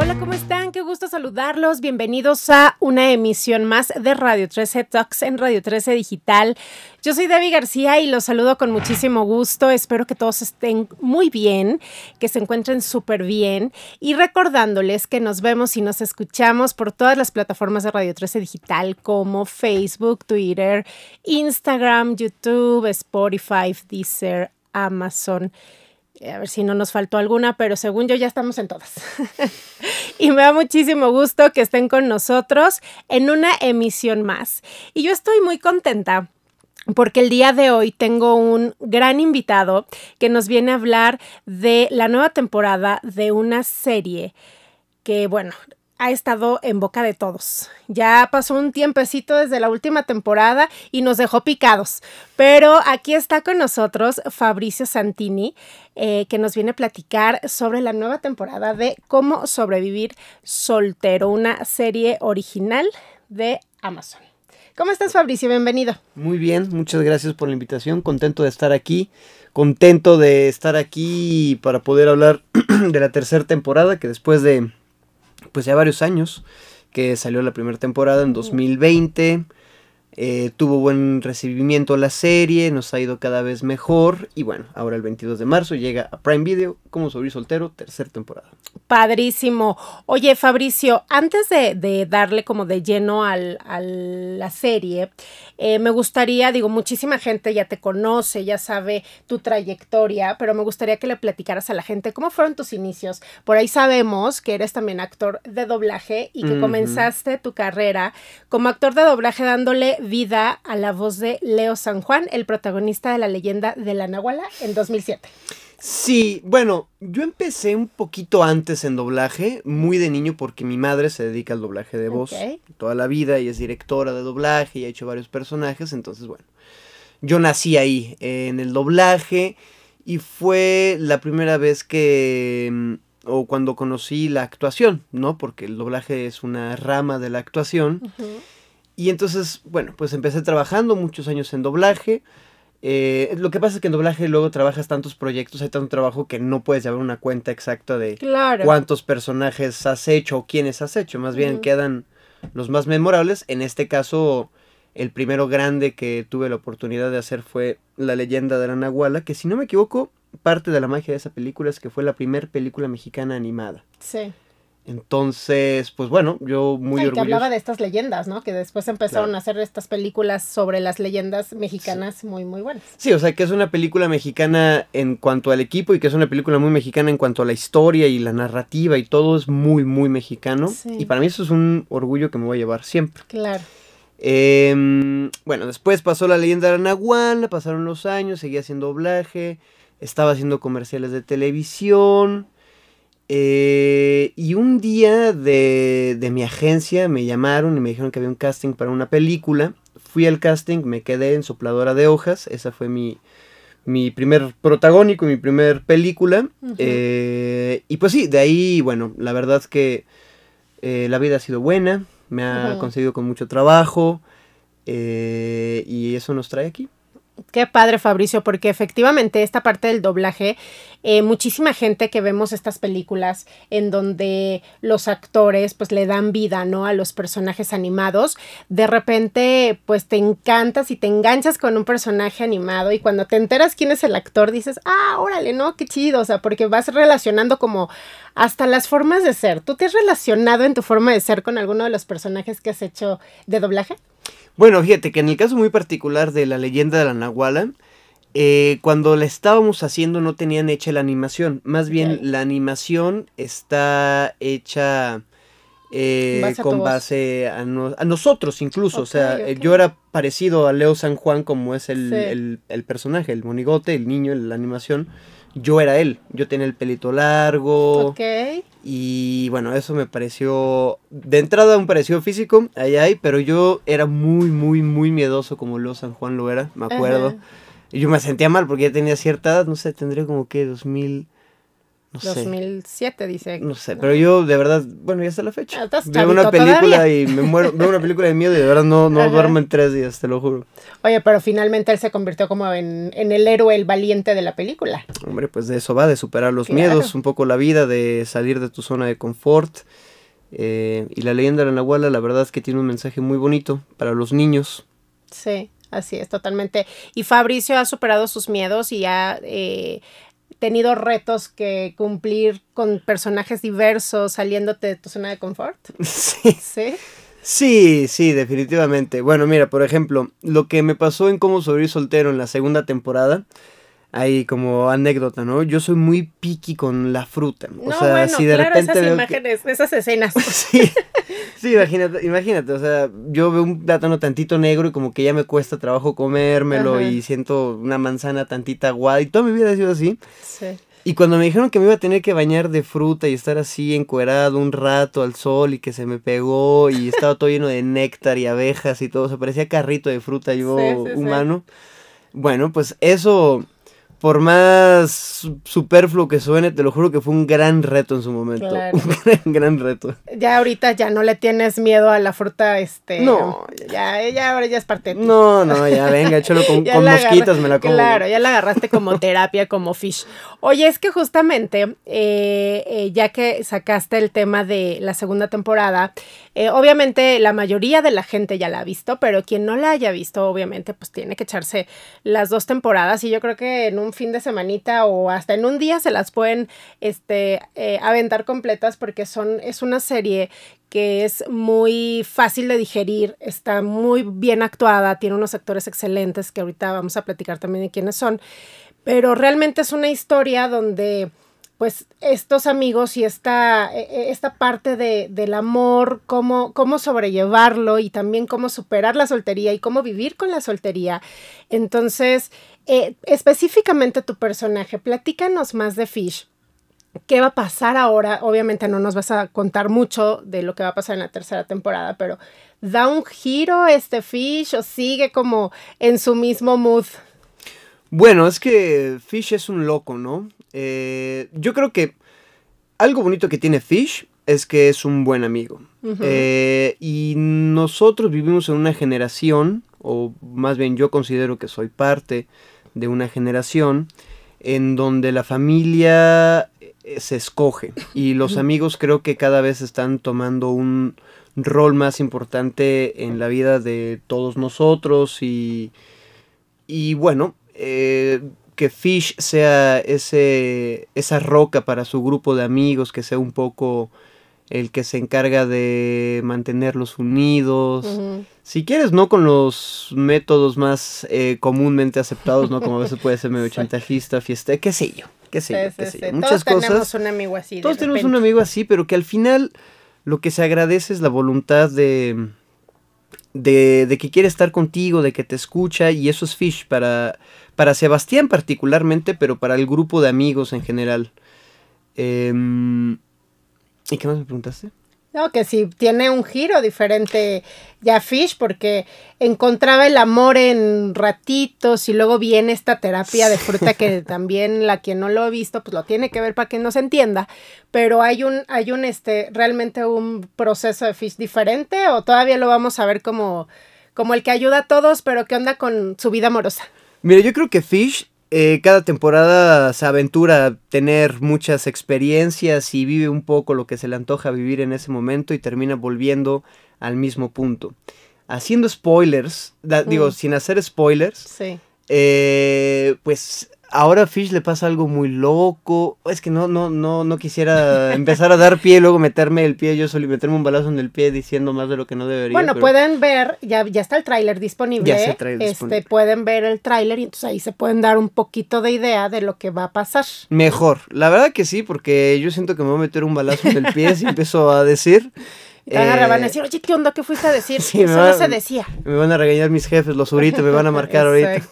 Hola, ¿cómo están? Qué gusto saludarlos. Bienvenidos a una emisión más de Radio 13 Talks en Radio 13 Digital. Yo soy Debbie García y los saludo con muchísimo gusto. Espero que todos estén muy bien, que se encuentren súper bien y recordándoles que nos vemos y nos escuchamos por todas las plataformas de Radio 13 Digital como Facebook, Twitter, Instagram, YouTube, Spotify, Deezer, Amazon. A ver si no nos faltó alguna, pero según yo ya estamos en todas. y me da muchísimo gusto que estén con nosotros en una emisión más. Y yo estoy muy contenta porque el día de hoy tengo un gran invitado que nos viene a hablar de la nueva temporada de una serie que, bueno, ha estado en boca de todos. Ya pasó un tiempecito desde la última temporada y nos dejó picados. Pero aquí está con nosotros Fabricio Santini, eh, que nos viene a platicar sobre la nueva temporada de Cómo sobrevivir soltero, una serie original de Amazon. ¿Cómo estás, Fabricio? Bienvenido. Muy bien, muchas gracias por la invitación. Contento de estar aquí. Contento de estar aquí para poder hablar de la tercera temporada, que después de pues ya varios años que salió la primera temporada en 2020. Eh, tuvo buen recibimiento la serie, nos ha ido cada vez mejor y bueno, ahora el 22 de marzo llega a Prime Video como Sobre Soltero, tercera temporada. Padrísimo. Oye, Fabricio, antes de, darle como de lleno al, a la serie, eh, me gustaría, digo, muchísima gente ya te conoce, ya sabe tu trayectoria, pero me gustaría que le platicaras a la gente cómo fueron tus inicios. Por ahí sabemos que eres también actor de doblaje y que comenzaste tu carrera como actor de doblaje dándole vida a la voz de Leo San Juan, el protagonista de la leyenda de la Nahuala en 2007. Sí, bueno, yo empecé un poquito antes en doblaje, muy de niño, porque mi madre se dedica al doblaje de voz toda la vida y es directora de doblaje y ha hecho varios personajes, entonces bueno, yo nací ahí en el doblaje y fue la primera vez que, mm, o cuando conocí la actuación, ¿no? Porque el doblaje es una rama de la actuación. Y entonces, bueno, pues empecé trabajando muchos años en doblaje. Eh, lo que pasa es que en doblaje luego trabajas tantos proyectos, hay tanto trabajo que no puedes llevar una cuenta exacta de cuántos personajes has hecho o quiénes has hecho. Más bien quedan los más memorables. En este caso, el primero grande que tuve la oportunidad de hacer fue La leyenda de la Nahuala, que si no me equivoco, parte de la magia de esa película es que fue la primera película mexicana animada. Sí. Entonces, pues bueno, yo muy orgulloso. que hablaba de estas leyendas, ¿no? Que después empezaron a hacer estas películas sobre las leyendas mexicanas muy, muy buenas. Sí, o sea, que es una película mexicana en cuanto al equipo y que es una película muy mexicana en cuanto a la historia y la narrativa y todo es muy, muy mexicano. Y para mí eso es un orgullo que me voy a llevar siempre. Claro. Em, bueno, después pasó la leyenda de la pasaron los años, seguía haciendo doblaje, estaba haciendo comerciales de televisión. Eh, y un día de, mi agencia me llamaron y me dijeron que había un casting para una película. Fui al casting, me quedé en Sopladora de Hojas. Esa fue mi, mi primer protagónico, mi primer película. Eh, y pues sí, de ahí, bueno, la verdad es que eh, la vida ha sido buena. Me ha conseguido con mucho trabajo. y eso nos trae aquí. Qué padre, Fabricio, porque efectivamente esta parte del doblaje, eh, muchísima gente que vemos estas películas en donde los actores pues le dan vida, ¿no? A los personajes animados, de repente pues te encantas y te enganchas con un personaje animado y cuando te enteras quién es el actor dices, ah, órale, ¿no? Qué chido, o sea, porque vas relacionando como hasta las formas de ser. ¿Tú te has relacionado en tu forma de ser con alguno de los personajes que has hecho de doblaje? Bueno, fíjate que en el caso muy particular de la leyenda de la Nahuala, eh, cuando la estábamos haciendo no tenían hecha la animación. Más bien la animación está hecha eh, con base a, nosotros incluso. o sea, yo era parecido a Leo San Juan como es el, el personaje, el monigote, el niño la animación yo era él. Yo tenía el pelito largo. Ok. Y bueno, eso me pareció. De entrada, un parecido físico, ahí hay, pero yo era muy, muy, muy miedoso como Leo San Juan lo era, me acuerdo. Y yo me sentía mal porque ya tenía cierta edad, no sé, tendría como que 2000. No 2007 dice. No sé, pero yo de verdad, bueno, ya está la fecha. Ah, veo una película y me muero, veo una película de miedo y de verdad no, no duermo en tres días, te lo juro. Oye, pero finalmente él se convirtió como en, en el héroe, el valiente de la película. Hombre, pues de eso va, de superar los miedos, un poco la vida, de salir de tu zona de confort. Eh, y la leyenda de la Nahuala, la verdad es que tiene un mensaje muy bonito para los niños. Sí, así es, totalmente. Y Fabricio ha superado sus miedos y ha eh, tenido retos que cumplir con personajes diversos, saliéndote de tu zona de confort. Sí. Sí. Sí, sí, definitivamente. Bueno, mira, por ejemplo, lo que me pasó en Cómo sobrevivir soltero en la segunda temporada, ahí como anécdota, ¿no? Yo soy muy picky con la fruta. O sea, bueno, si de claro, repente esas imágenes, esas escenas. sí, sí, imagínate, imagínate, o sea, yo veo un plátano tantito negro y como que ya me cuesta trabajo comérmelo y siento una manzana tantita aguada y toda mi vida ha sido así. Sí. Y cuando me dijeron que me iba a tener que bañar de fruta y estar así encuerado un rato al sol y que se me pegó y estaba todo lleno de néctar y abejas y todo, se parecía carrito de fruta yo humano. Bueno, pues eso por más superfluo que suene, te lo juro que fue un gran reto en su momento. Un gran, gran, reto. Ya ahorita ya no le tienes miedo a la fruta, este. No. Ya, ya ahora ya es parte de ti. No, no, ya venga, échalo con, con mosquitas, me la como. Claro, ya la agarraste como terapia, como fish. Oye, es que justamente, eh, eh, ya que sacaste el tema de la segunda temporada, eh, obviamente la mayoría de la gente ya la ha visto, pero quien no la haya visto, obviamente, pues tiene que echarse las dos temporadas y yo creo que en un fin de semanita o hasta en un día se las pueden este, eh, aventar completas porque son, es una serie que es muy fácil de digerir, está muy bien actuada, tiene unos actores excelentes que ahorita vamos a platicar también de quiénes son, pero realmente es una historia donde pues estos amigos y esta, e, e, esta parte de, del amor, cómo, cómo sobrellevarlo y también cómo superar la soltería y cómo vivir con la soltería. Entonces, eh, específicamente tu personaje, platícanos más de Fish. ¿Qué va a pasar ahora? Obviamente no nos vas a contar mucho de lo que va a pasar en la tercera temporada, pero ¿da un giro este Fish o sigue como en su mismo mood? Bueno, es que Fish es un loco, ¿no? Eh, yo creo que algo bonito que tiene Fish es que es un buen amigo. Eh, y nosotros vivimos en una generación, o más bien yo considero que soy parte de una generación, en donde la familia eh, se escoge. Y los amigos creo que cada vez están tomando un rol más importante en la vida de todos nosotros y, y bueno, eh, que Fish sea ese, esa roca para su grupo de amigos, que sea un poco el que se encarga de mantenerlos unidos. Si quieres, no con los métodos más eh, comúnmente aceptados, ¿no? Como a veces puede ser medio chantajista, fiesta, qué sé yo, qué sé yo, qué sé yo. Muchas todos tenemos un amigo así. Todos tenemos un amigo así, pero que al final lo que se agradece es la voluntad de, de, de que quiere estar contigo, de que te escucha, y eso es Fish para para Sebastián particularmente, pero para el grupo de amigos en general. Em, ¿Y qué más me preguntaste? No, que si tiene un giro diferente ya Fish, porque encontraba el amor en ratitos y luego viene esta terapia de fruta que también la quien no lo ha visto, pues lo tiene que ver para que no se entienda. Pero hay un, hay un, este, realmente un proceso de Fish diferente o todavía lo vamos a ver como, como el que ayuda a todos, pero ¿qué onda con su vida amorosa? Mira, yo creo que Fish eh, cada temporada se aventura a tener muchas experiencias y vive un poco lo que se le antoja vivir en ese momento y termina volviendo al mismo punto. Haciendo spoilers, digo, mm. sin hacer spoilers, sí. eh, pues ahora a Fish le pasa algo muy loco. Es que no, no, no, no quisiera empezar a dar pie y luego meterme el pie yo solo y meterme un balazo en el pie diciendo más de lo que no debería. Bueno, pueden ver, ya, ya está el tráiler disponible. Ya está el este, Pueden ver el tráiler y entonces ahí se pueden dar un poquito de idea de lo que va a pasar. Mejor, la verdad que sí, porque yo siento que me voy a meter un balazo en el pie si empiezo a decir. Te van a decir, oye, ¿qué onda? ¿Qué fuiste a decir? Eso no se decía. Me van a regañar mis jefes, los ahorita me van a marcar ahorita.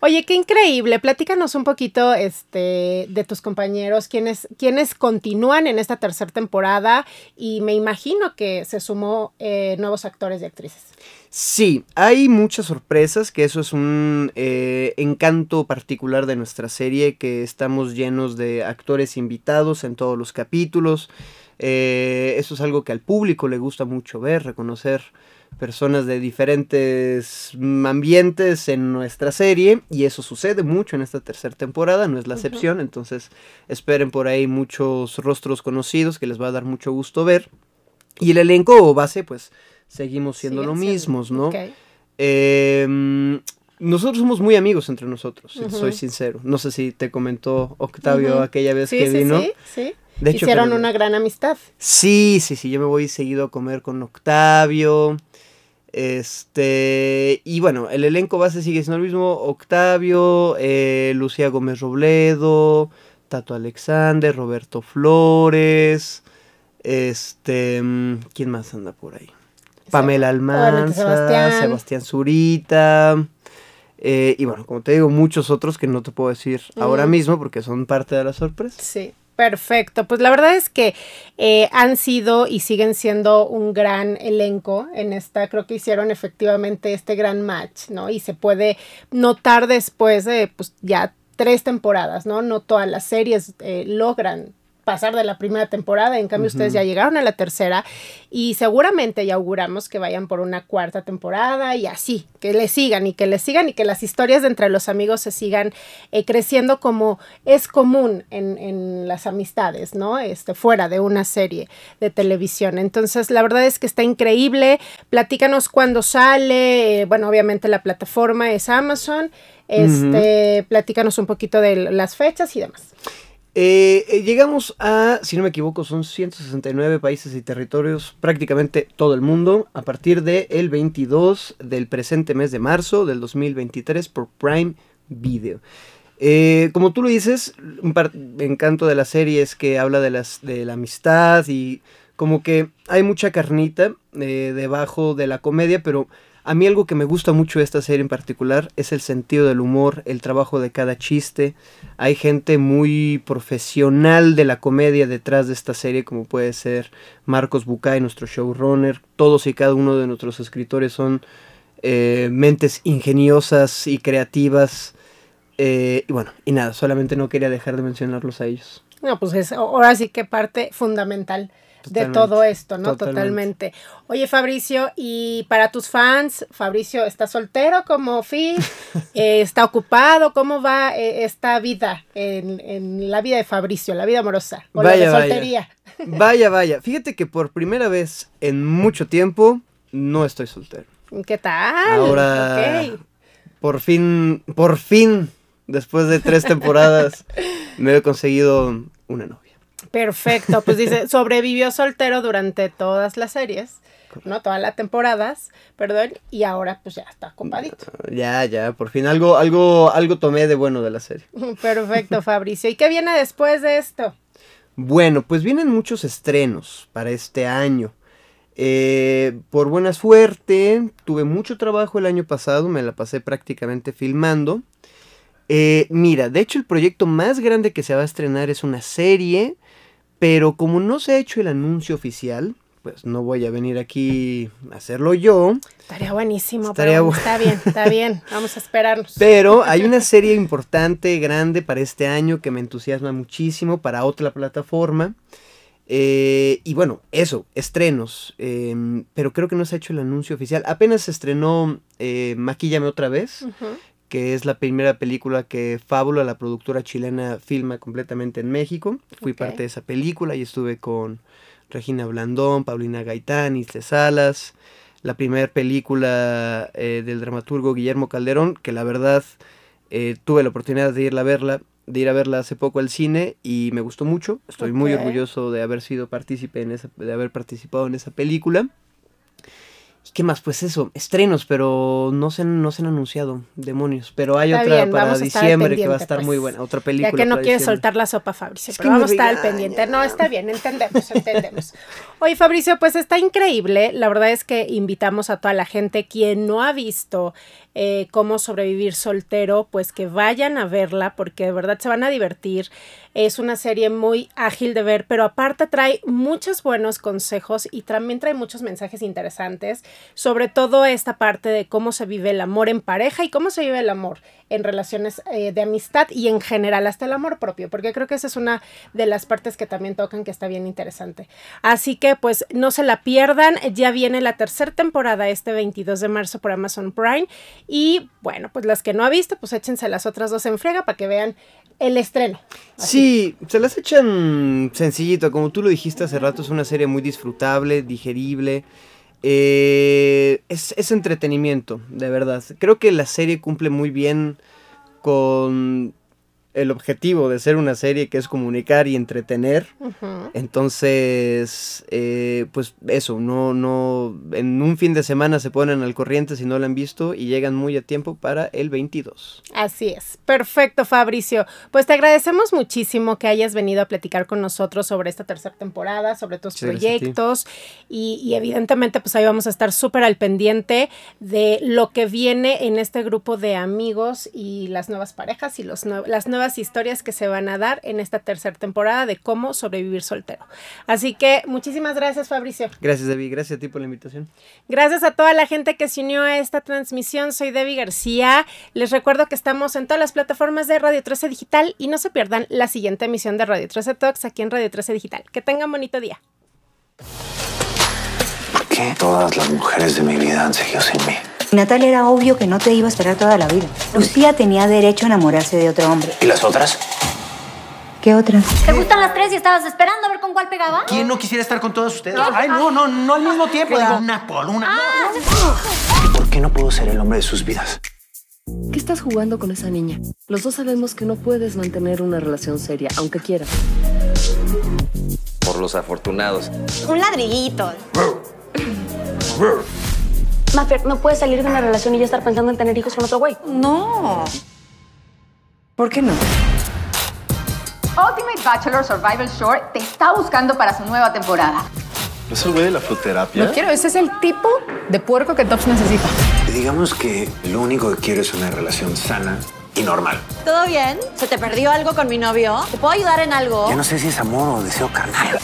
Oye, qué increíble. Platícanos un poquito este, de tus compañeros, quienes, quienes continúan en esta tercera temporada y me imagino que se sumó eh, nuevos actores y actrices. Sí, hay muchas sorpresas, que eso es un eh, encanto particular de nuestra serie, que estamos llenos de actores invitados en todos los capítulos. Eh, eso es algo que al público le gusta mucho ver, reconocer personas de diferentes ambientes en nuestra serie y eso sucede mucho en esta tercera temporada, no es la excepción, entonces esperen por ahí muchos rostros conocidos que les va a dar mucho gusto ver. Y el elenco base, pues seguimos siendo lo mismos, ¿no? Em, nosotros somos muy amigos entre nosotros, soy sincero. No sé si te comentó Octavio aquella vez que vino. Sí, sí. De hecho, Hicieron una gran amistad. Sí, sí, sí. Yo me voy seguido a comer con Octavio. Este. Y bueno, el elenco base sigue siendo el mismo: Octavio, eh, Lucía Gómez Robledo, Tato Alexander, Roberto Flores. Este. Mm, ¿Quién más anda por ahí? Pamela Almanza, Sebastián. Zurita. Eh, y bueno, como te digo, muchos otros que no te puedo decir ahora mismo porque son parte de la sorpresa. Sí. Perfecto, pues la verdad es que eh, han sido y siguen siendo un gran elenco en esta, creo que hicieron efectivamente este gran match, ¿no? Y se puede notar después de pues ya tres temporadas, ¿no? No todas las series eh, logran pasar de la primera temporada, en cambio ustedes ya llegaron a la tercera y seguramente ya auguramos que vayan por una cuarta temporada y así, que le sigan y que le sigan y que las historias de entre los amigos se sigan eh, creciendo como es común en, en, las amistades, ¿no? Este, fuera de una serie de televisión. Entonces, la verdad es que está increíble. Platícanos cuándo sale, eh, bueno, obviamente la plataforma es Amazon. Este, platícanos un poquito de las fechas y demás. Eh, eh, llegamos a, si no me equivoco, son 169 países y territorios, prácticamente todo el mundo, a partir del el 22 del presente mes de marzo del 2023 por Prime Video. Eh, como tú lo dices, un encanto de la serie es que habla de, las, de la amistad y como que hay mucha carnita debajo de la comedia, pero a mí algo que me gusta mucho de esta serie en particular es el sentido del humor, el trabajo de cada chiste. Hay gente muy profesional de la comedia detrás de esta serie, como puede ser Marcos Bucay, nuestro showrunner. Todos y cada uno de nuestros escritores son eh, mentes ingeniosas y creativas. Eh, y bueno, y nada, solamente no quería dejar de mencionarlos a ellos. No, pues es ahora sí que parte fundamental de todo esto, ¿no? Totalmente. Oye, Fabricio, y para tus fans, Fabricio, ¿está soltero como Phil? Eh, ¿Está ocupado? ¿Cómo va eh, esta vida en, la vida de Fabricio, la vida amorosa? O la de soltería. Vaya. vaya, Fíjate que por primera vez en mucho tiempo no estoy soltero. ¿Qué tal? Ahora, por fin, por fin, después de tres temporadas, me he conseguido una novia. Perfecto, pues dice, sobrevivió soltero durante todas las series, ¿no? Todas las temporadas, perdón, y ahora pues ya está compadito. Ya, ya, por fin algo, algo, algo tomé de bueno de la serie. Perfecto, Fabricio. ¿Y qué viene después de esto? Bueno, pues vienen muchos estrenos para este año. Eh, por buena suerte, tuve mucho trabajo el año pasado, me la pasé prácticamente filmando. Eh, mira, de hecho el proyecto más grande que se va a estrenar es una serie pero como no se ha hecho el anuncio oficial, pues no voy a venir aquí a hacerlo yo. Estaría buenísimo, pero está bien, está bien, vamos a esperarnos. Pero hay una serie importante, grande para este año que me entusiasma muchísimo para otra plataforma. Eh, y bueno, eso, estrenos. Em, pero creo que no se ha hecho el anuncio oficial. Apenas se estrenó eh, Maquíllame otra vez, que es la primera película que Fábula, la productora chilena, filma completamente en México. Fui parte de esa película y estuve con Regina Blandón, Paulina Gaitán, Isle Salas. La primera película eh, del dramaturgo Guillermo Calderón, que la verdad eh, tuve la oportunidad de ir a verla, de ir a verla hace poco al cine y me gustó mucho. Estoy muy orgulloso de haber sido partícipe en esa, de haber participado en esa película. ¿Qué más? Pues eso, estrenos, pero no se, han, no se han anunciado, demonios. Pero hay otra para diciembre que va a estar muy pues. buena, otra película. Ya que no quieres soltar la sopa, Fabricio, pero vamos a estar al pendiente. No, está bien, entendemos, entendemos. Oye, Fabricio, pues está increíble. La verdad es que invitamos a toda la gente quien no ha visto eh, cómo sobrevivir soltero, pues que vayan a verla porque de verdad se van a divertir. Es una serie muy ágil de ver, pero aparte trae muchos buenos consejos y también trae muchos mensajes interesantes, sobre todo esta parte de cómo se vive el amor en pareja y cómo se vive el amor en relaciones eh, de amistad y en general hasta el amor propio, porque creo que esa es una de las partes que también tocan que está bien interesante. Así que pues no se la pierdan, ya viene la tercera temporada este 22 de marzo por Amazon Prime y bueno, pues las que no ha visto, pues échense las otras dos en frega para que vean el estreno. Sí, se las echan sencillito, como tú lo dijiste hace rato, es una serie muy disfrutable, digerible. Eh, es, es entretenimiento, de verdad. Creo que la serie cumple muy bien con el objetivo de ser una serie que es comunicar y entretener. Entonces, eh, pues eso, no, no, en un fin de semana se ponen al corriente si no la han visto y llegan muy a tiempo para el 22. Así es, perfecto Fabricio. Pues te agradecemos muchísimo que hayas venido a platicar con nosotros sobre esta tercera temporada, sobre tus proyectos y, evidentemente pues ahí vamos a estar súper al pendiente de lo que viene en este grupo de amigos y las nuevas parejas y los las nuevas historias que se van a dar en esta tercera temporada de cómo sobrevivir soltero. Así que muchísimas gracias, Fabricio. Gracias, Debbie. Gracias a ti por la invitación. Gracias a toda la gente que se unió a esta transmisión. Soy Debbie García. Les recuerdo que estamos en todas las plataformas de Radio 13 Digital y no se pierdan la siguiente emisión de Radio 13 Talks aquí en Radio 13 Digital. Que tengan bonito día. ¿Por qué todas las mujeres de mi vida han seguido sin mí? Natalia era obvio que no te iba a esperar toda la vida. Lucía tenía derecho a enamorarse de otro hombre. ¿Y las otras? ¿Qué otras? ¿Te gustan las tres y estabas esperando a ver con cuál pegaba? ¿Quién no quisiera estar con todos ustedes? Ay, no, no, no al mismo tiempo. Digo, una por una. Ah. ¿Por qué no puedo ser el hombre de sus vidas? ¿Qué estás jugando con esa niña? Los dos sabemos que no puedes mantener una relación seria, aunque quieras. Por los afortunados. Un ladrillito. Maffer, no puedes salir de una relación y ya estar pensando en tener hijos con otro güey. No. ¿Por qué no? Ultimate Bachelor Survival Shore te está buscando para su nueva temporada. ¿No es el güey de la fruterapia? No quiero, ese es el tipo de puerco que Tops necesita. Digamos que lo único que quiero es una relación sana y normal. ¿Todo bien? ¿Se te perdió algo con mi novio? ¿Te puedo ayudar en algo? Ya no sé si es amor o deseo carnal.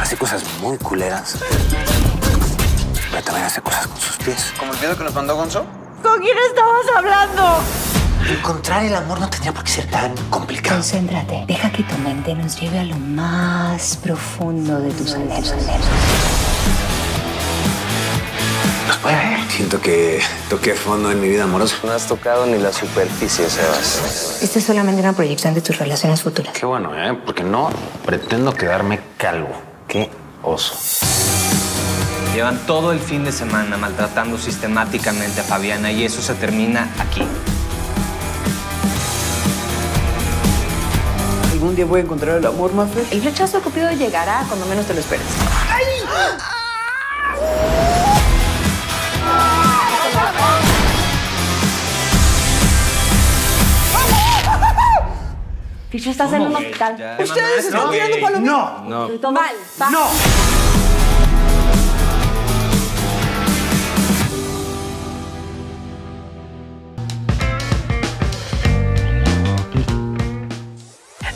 Hace cosas muy culeras pero también hace cosas con sus pies. ¿Como el video que nos mandó Gonzo? ¿Con quién estabas hablando? Encontrar el amor no tendría por qué ser tan complicado. Concéntrate. Deja que tu mente nos lleve a lo más profundo de tus anhelos. Nos puede ver. Siento que toqué fondo en mi vida amorosa. No has tocado ni la superficie, Sebas. Esta es solamente una proyección de tus relaciones futuras. Qué bueno, ¿eh? Porque no pretendo quedarme calvo. Qué oso. Llevan todo el fin de semana maltratando sistemáticamente a Fabiana y eso se termina aquí. ¿Algún día voy a encontrar el amor, Maffer? El rechazo de Cupido llegará cuando menos te lo esperes. ¡Ay! Ficho, estás en un hospital. Ustedes están tirando palomitas. No, no. Mal, no.